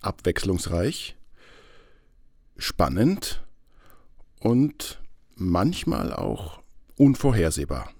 abwechslungsreich, spannend und manchmal auch unvorhersehbar.